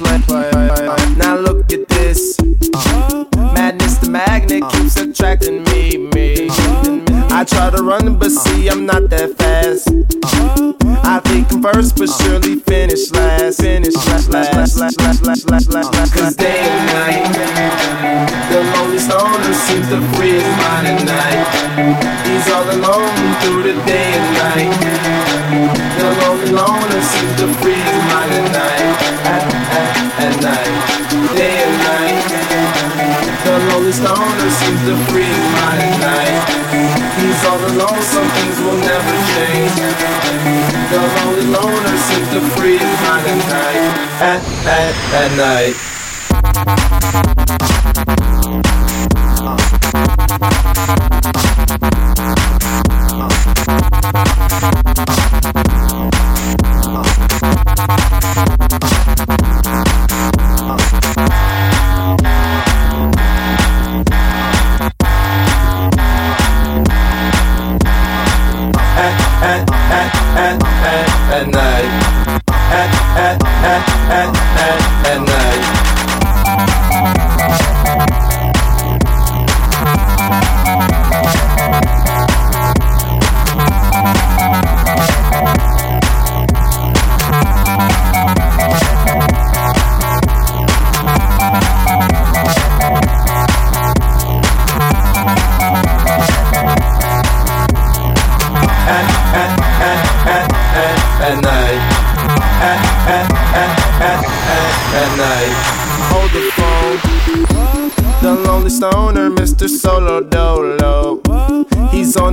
play, play, play. Uh, now look at this. Madness, the magnet keeps attracting me, me. I try to run, but see, I'm not that fast. I think I'm first, but surely finish last. Finish last, last, last, last, last, last, last, last. Cause day and night, the lonely stoner seems to free his mind at night. He's all alone through the day and night. The lonely loner seems to free his mind. the free mind at night. He's all alone, some things will never change. The lonely loner sits the free mind at night. At, at, at night. Uh.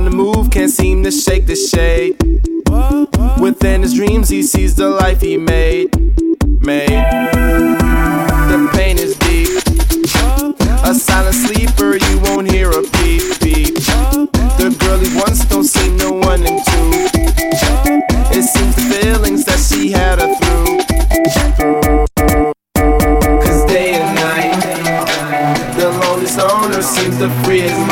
on the move, can't seem to shake the shade. Within his dreams, he sees the life he made. Made. The pain is deep. A silent sleeper, you won't hear a beep beep. The girl he once don't seem no one in two. It seems the feelings that she had her through. Cause day and night, the lonely owner seems to free his mind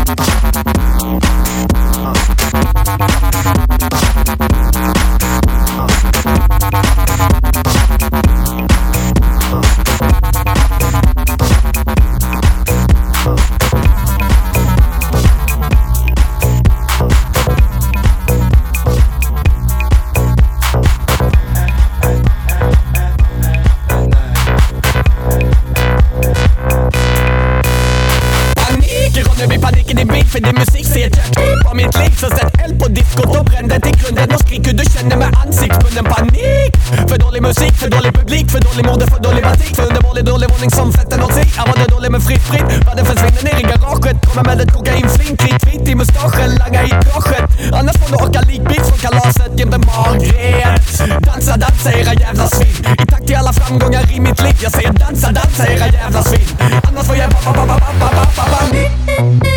I've not seen. I'm not for your ba ba ba ba ba ba ba ba.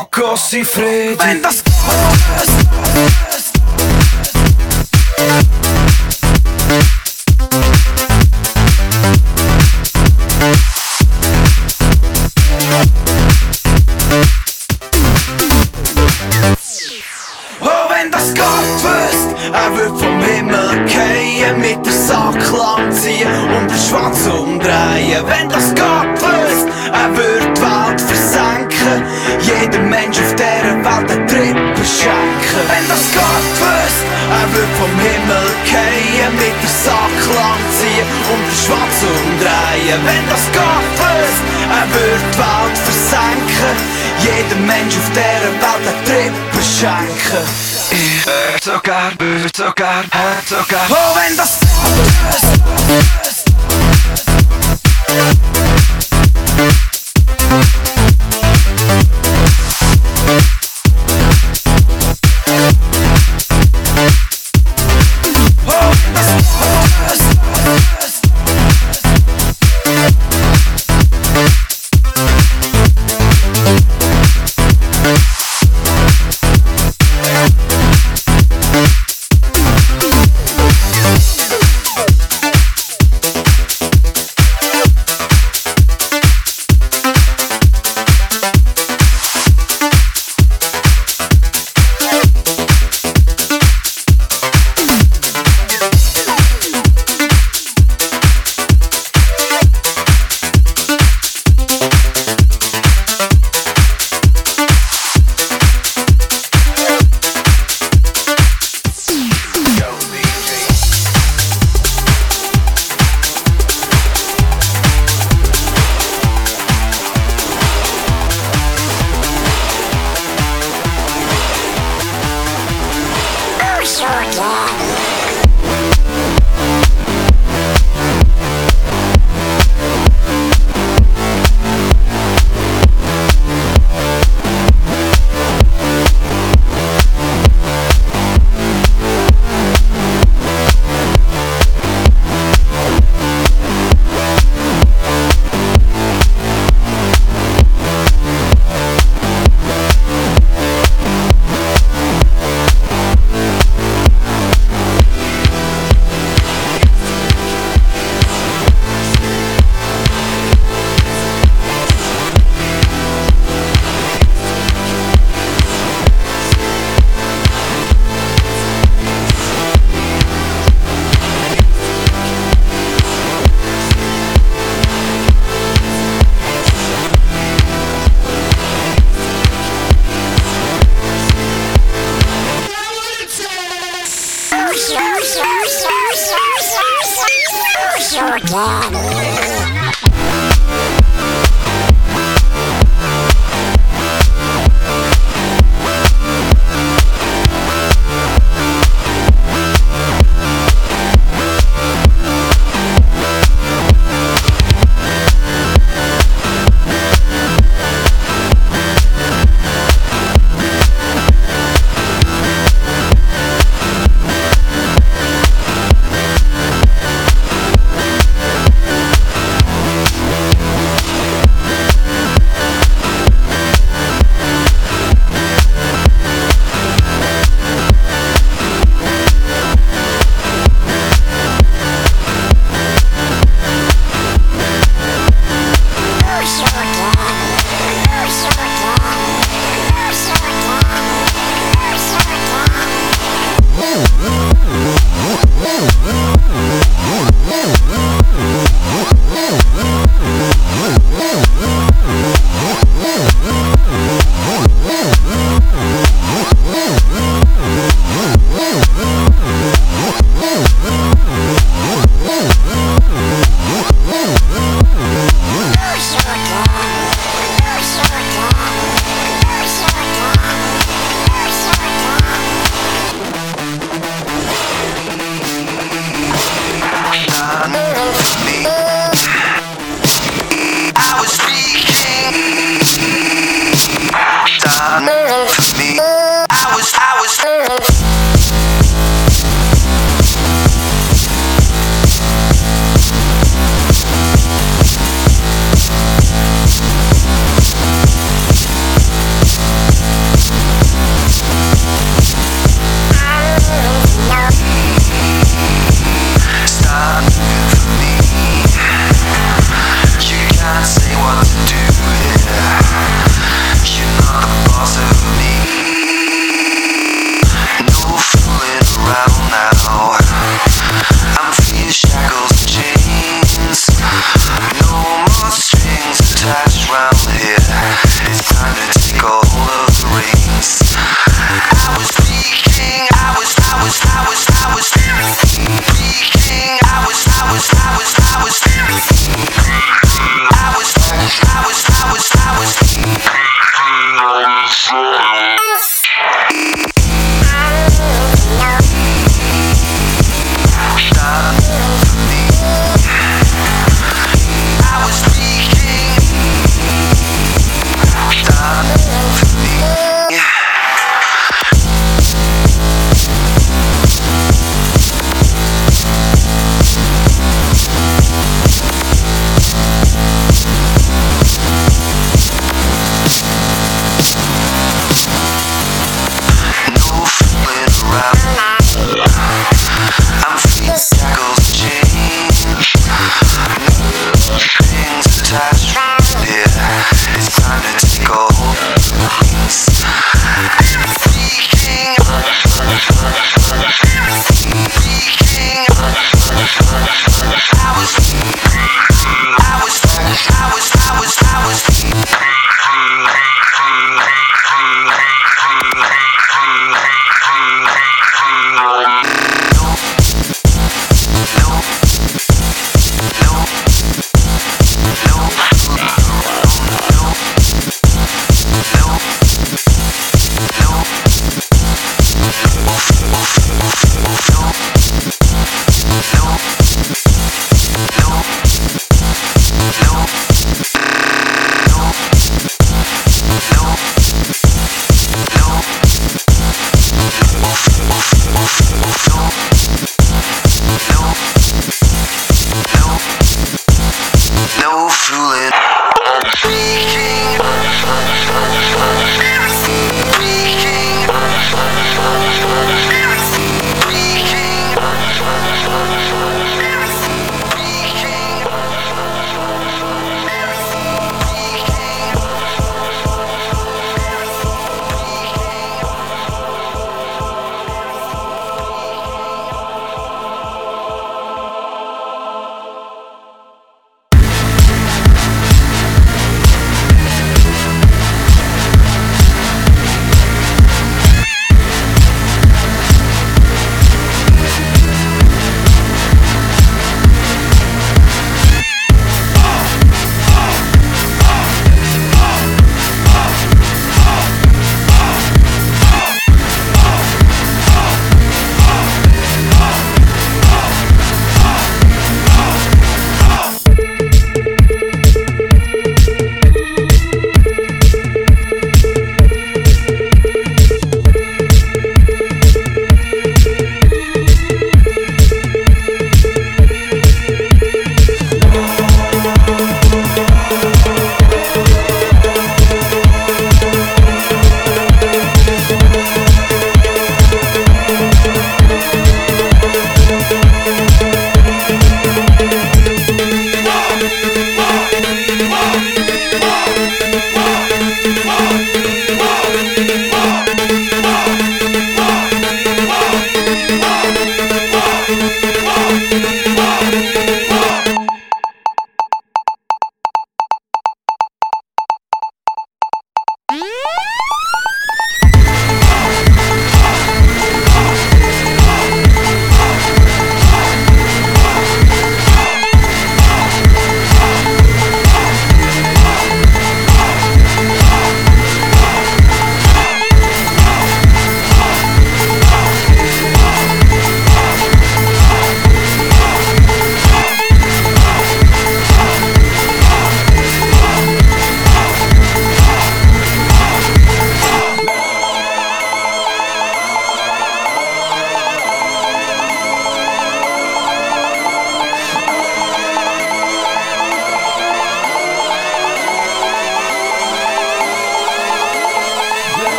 blocco si freddi wenn das Gott löst. Er wird bald versenken. Jeder Mensch auf dieser Welt einen Trip beschenken. Ich werd sogar, wird sogar, hat sogar. Oh, das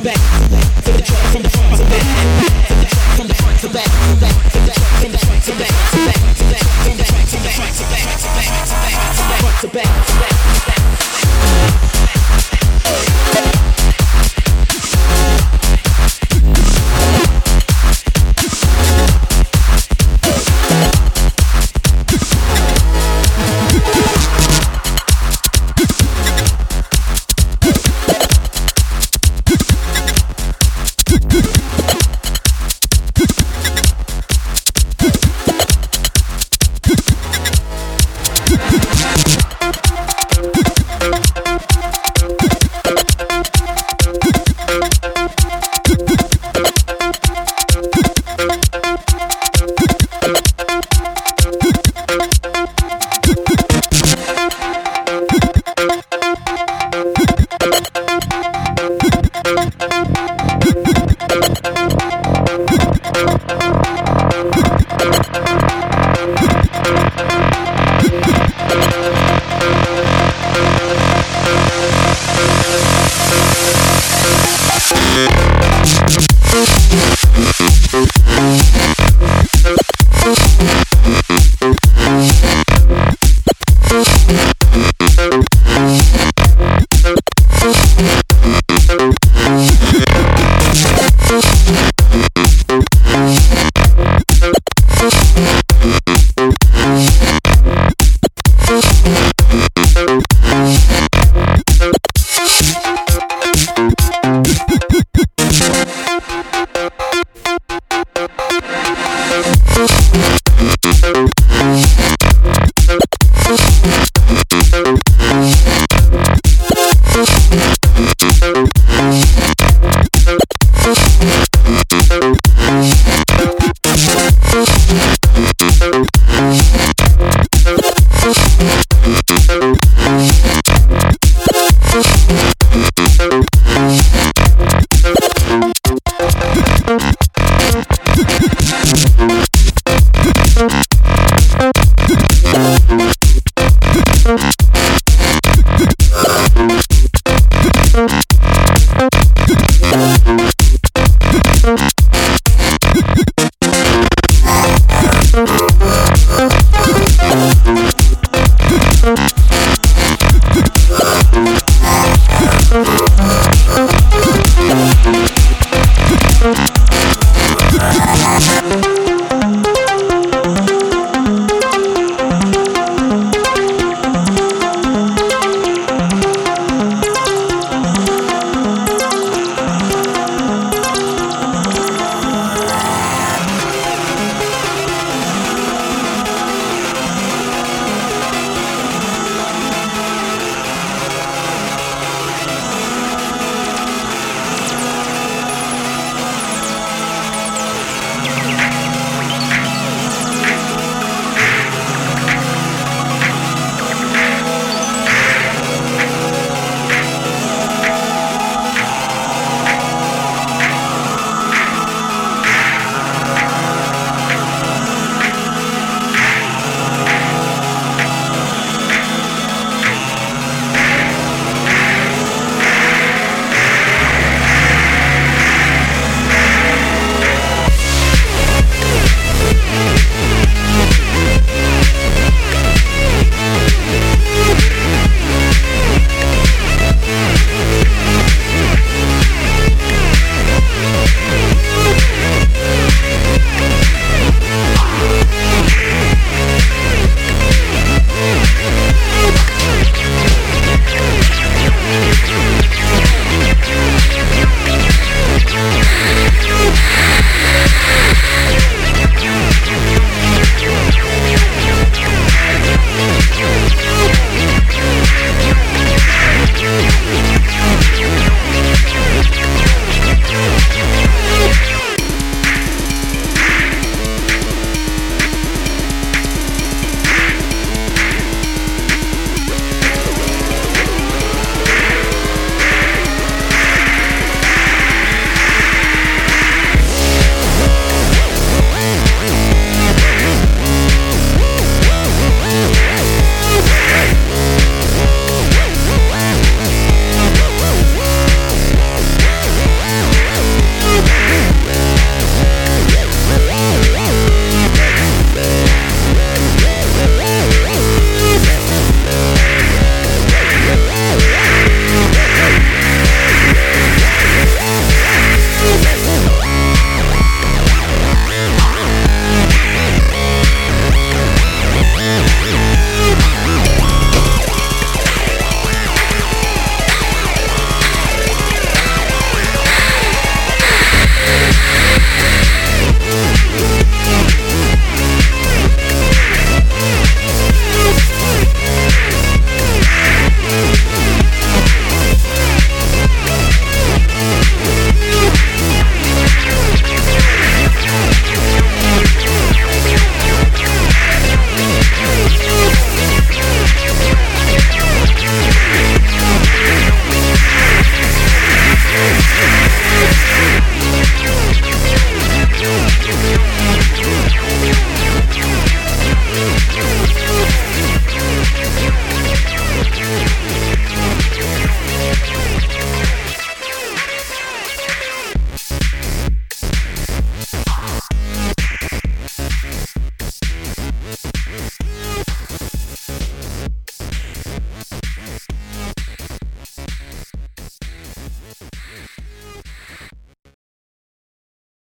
to back. To back. To back.